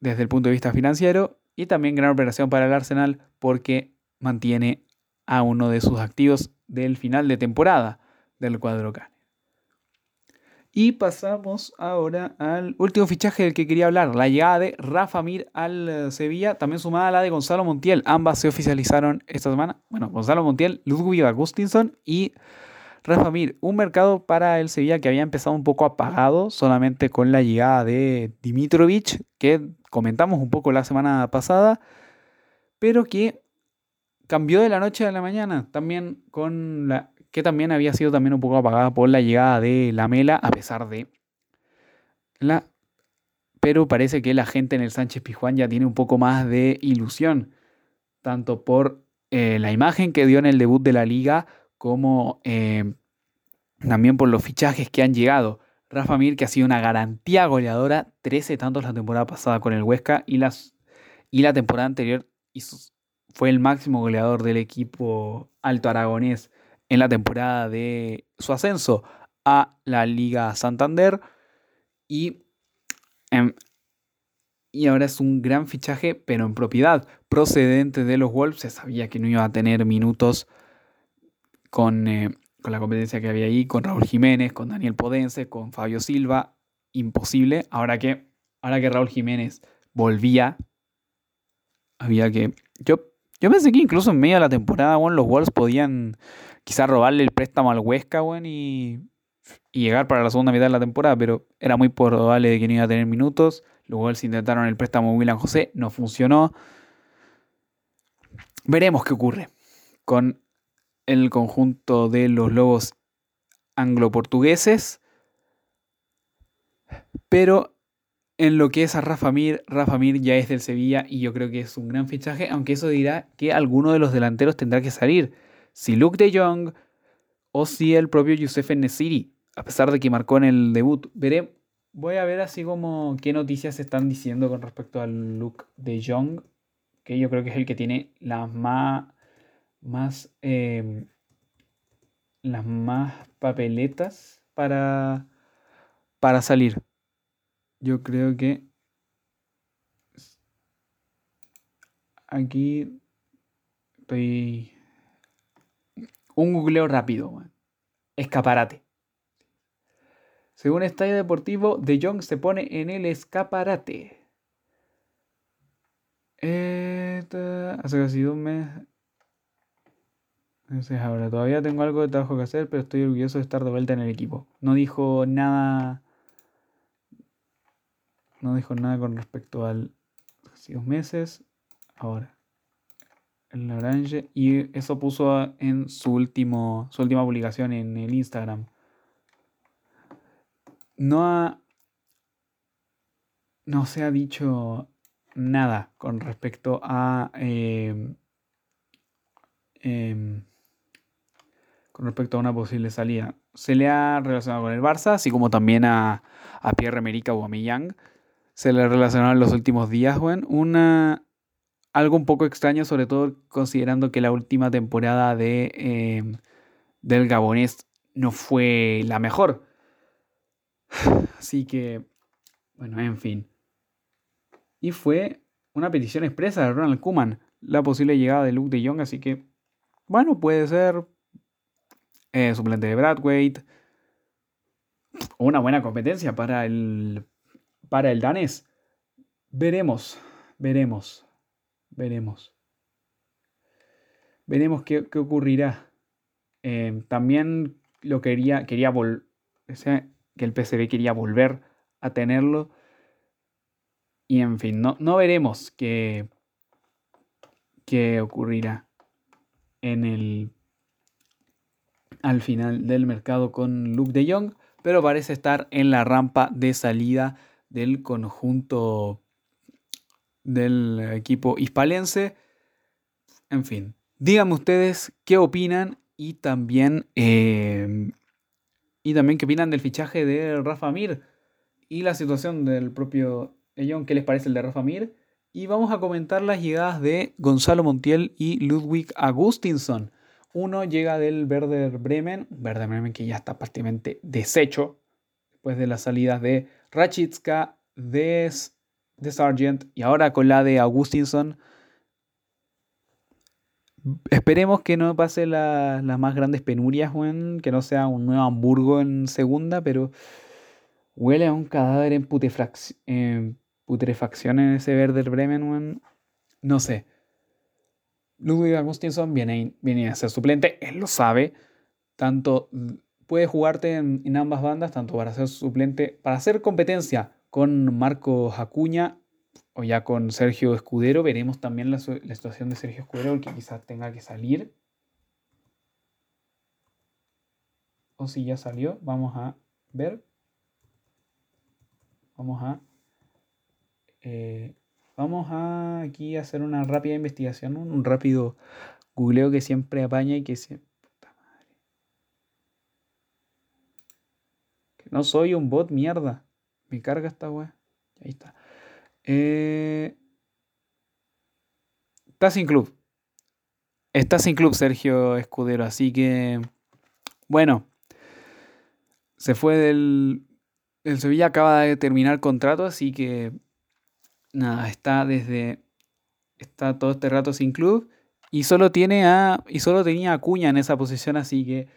desde el punto de vista financiero y también gran operación para el Arsenal porque mantiene a uno de sus activos del final de temporada del cuadro Gunner. Y pasamos ahora al último fichaje del que quería hablar, la llegada de Rafa Mir al eh, Sevilla, también sumada a la de Gonzalo Montiel. Ambas se oficializaron esta semana. Bueno, Gonzalo Montiel, Ludwig Agustinson y Rafa Mir. Un mercado para el Sevilla que había empezado un poco apagado, solamente con la llegada de Dimitrovic, que comentamos un poco la semana pasada, pero que cambió de la noche a la mañana, también con la que también había sido también un poco apagada por la llegada de la Mela, a pesar de la... Pero parece que la gente en el Sánchez Pizjuán ya tiene un poco más de ilusión, tanto por eh, la imagen que dio en el debut de la liga, como eh, también por los fichajes que han llegado. Rafa Mir, que ha sido una garantía goleadora, 13 tantos la temporada pasada con el Huesca y, las, y la temporada anterior fue el máximo goleador del equipo alto aragonés en la temporada de su ascenso a la Liga Santander y, em, y ahora es un gran fichaje, pero en propiedad, procedente de los Wolves. Se sabía que no iba a tener minutos con, eh, con la competencia que había ahí, con Raúl Jiménez, con Daniel Podense, con Fabio Silva. Imposible. Ahora que, ahora que Raúl Jiménez volvía, había que... Yo, yo pensé que incluso en medio de la temporada, bueno, los Wolves podían quizás robarle el préstamo al Huesca, weón, y, llegar para la segunda mitad de la temporada, pero era muy probable de que no iba a tener minutos. Luego se intentaron el préstamo William José, no funcionó. Veremos qué ocurre con el conjunto de los lobos anglo-portugueses. Pero en lo que es a Rafa Mir, Rafa Mir ya es del Sevilla y yo creo que es un gran fichaje, aunque eso dirá que alguno de los delanteros tendrá que salir si Luke de Jong o si el propio Youssef Nesiri, a pesar de que marcó en el debut. Veré, voy a ver así como qué noticias se están diciendo con respecto al Luke de Jong, que yo creo que es el que tiene las más, más em, las más papeletas para, para salir. Yo creo que aquí estoy... Un googleo rápido, Escaparate. Según Estadio Deportivo, De Jong se pone en el escaparate. hace casi dos meses. Entonces ahora todavía tengo algo de trabajo que hacer, pero estoy orgulloso de estar de vuelta en el equipo. No dijo nada. No dijo nada con respecto al. Dos meses. Ahora. El Orange. Y eso puso en su último. su última publicación en el Instagram. No ha. No se ha dicho nada con respecto a. Eh, eh, con respecto a una posible salida. Se le ha relacionado con el Barça, así como también a, a Pierre-Emerick Aubameyang. Se le en los últimos días, bueno, una algo un poco extraño, sobre todo considerando que la última temporada de, em, del Gabonés no fue la mejor. Así que, bueno, en fin. Y fue una petición expresa de Ronald Kuman, la posible llegada de Luke de Jong, así que, bueno, puede ser, eh, suplente de Bradwaite. Una buena competencia para el, para el danés. Veremos, veremos, veremos. Veremos qué, ocurrirá. Eh, también lo quería, quería que el PCB quería volver a tenerlo. Y en fin, no, no veremos qué, qué ocurrirá en el al final del mercado con Luke de Jong, pero parece estar en la rampa de salida del conjunto del equipo hispalense. En fin, díganme ustedes qué opinan y también, eh, y también qué opinan del fichaje de Rafa Mir y la situación del propio Jong, qué les parece el de Rafa Mir. Y vamos a comentar las llegadas de Gonzalo Montiel y Ludwig Agustinson uno llega del Werder Bremen, Werder Bremen que ya está prácticamente deshecho después de las salidas de Rachitska, de, de Sargent y ahora con la de Augustinson. Esperemos que no pase las más grandes penurias, que no sea un nuevo Hamburgo en segunda, pero huele a un cadáver en, putrefacción en ese Werder Bremen, No sé. Ludwig Agustinson viene, viene a ser suplente, él lo sabe. Tanto puede jugarte en, ambas bandas, tanto para ser suplente, para hacer competencia con Marco Acuña o ya con Sergio Escudero. Veremos también la, situación de Sergio Escudero, que quizás tenga que salir. O si ya salió, vamos a ver. Vamos a eh, Vamos a aquí hacer una rápida investigación, un rápido googleo que siempre apaña y que siempre... no soy un bot, mierda. Me carga esta weá. Ahí está. Eh, está sin club. Está sin club Sergio Escudero, así que... Bueno. Se fue del... El Sevilla acaba de terminar contrato, así que nada, está desde. Está todo este rato sin club. Y solo tiene a. Y solo tenía a Cuña en esa posición. Así que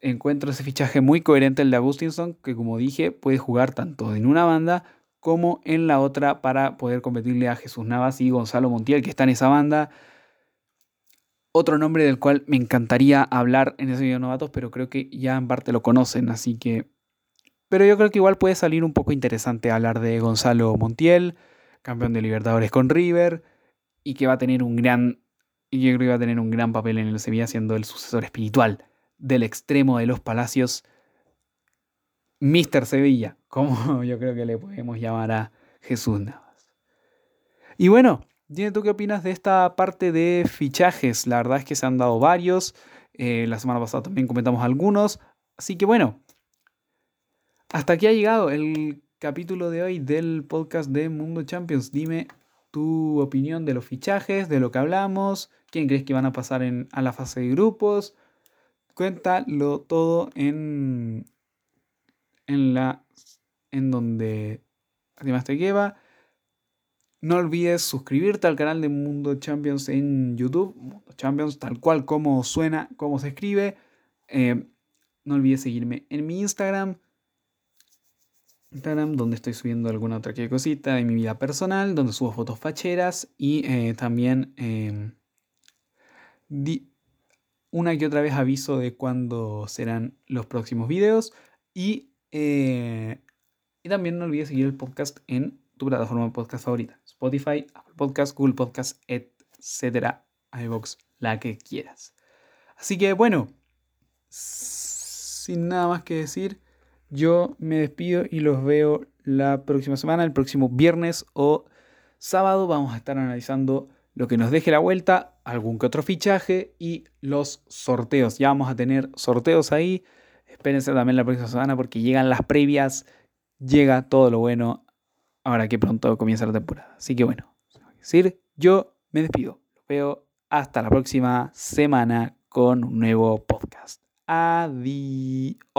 encuentro ese fichaje muy coherente el de Agustinson. Que como dije, puede jugar tanto en una banda como en la otra para poder competirle a Jesús Navas y Gonzalo Montiel, que está en esa banda. Otro nombre del cual me encantaría hablar en ese video de novatos, pero creo que ya en parte lo conocen, así que. Pero yo creo que igual puede salir un poco interesante hablar de Gonzalo Montiel, campeón de Libertadores con River, y que va a tener un gran, yo creo que va a tener un gran papel en el Sevilla siendo el sucesor espiritual del extremo de los Palacios, Mr. Sevilla, como yo creo que le podemos llamar a Jesús Navas. Y bueno, dime tú qué opinas de esta parte de fichajes. La verdad es que se han dado varios. Eh, la semana pasada también comentamos algunos. Así que bueno, hasta aquí ha llegado el capítulo de hoy del podcast de Mundo Champions. Dime tu opinión de los fichajes, de lo que hablamos, quién crees que van a pasar en, a la fase de grupos, cuéntalo todo en, en la en donde además te lleva. No olvides suscribirte al canal de Mundo Champions en YouTube. Mundo Champions, tal cual como suena, como se escribe. Eh, no olvides seguirme en mi Instagram. Instagram, donde estoy subiendo alguna otra cosita de mi vida personal, donde subo fotos facheras y eh, también em, una que otra vez aviso de cuándo serán los próximos videos. Y, eh, y también no olvides seguir el podcast en tu plataforma de podcast favorita. Spotify, Apple Podcast, Google Podcast, etcétera, iVoox, la que quieras. Así que bueno, sin nada más que decir, yo me despido y los veo la próxima semana, el próximo viernes o sábado. Vamos a estar analizando lo que nos deje la vuelta, algún que otro fichaje y los sorteos. Ya vamos a tener sorteos ahí. Espérense también la próxima semana porque llegan las previas, llega todo lo bueno ahora que pronto comienza la temporada. Así que bueno, decir, yo me despido. Los veo hasta la próxima semana con un nuevo podcast. Adiós.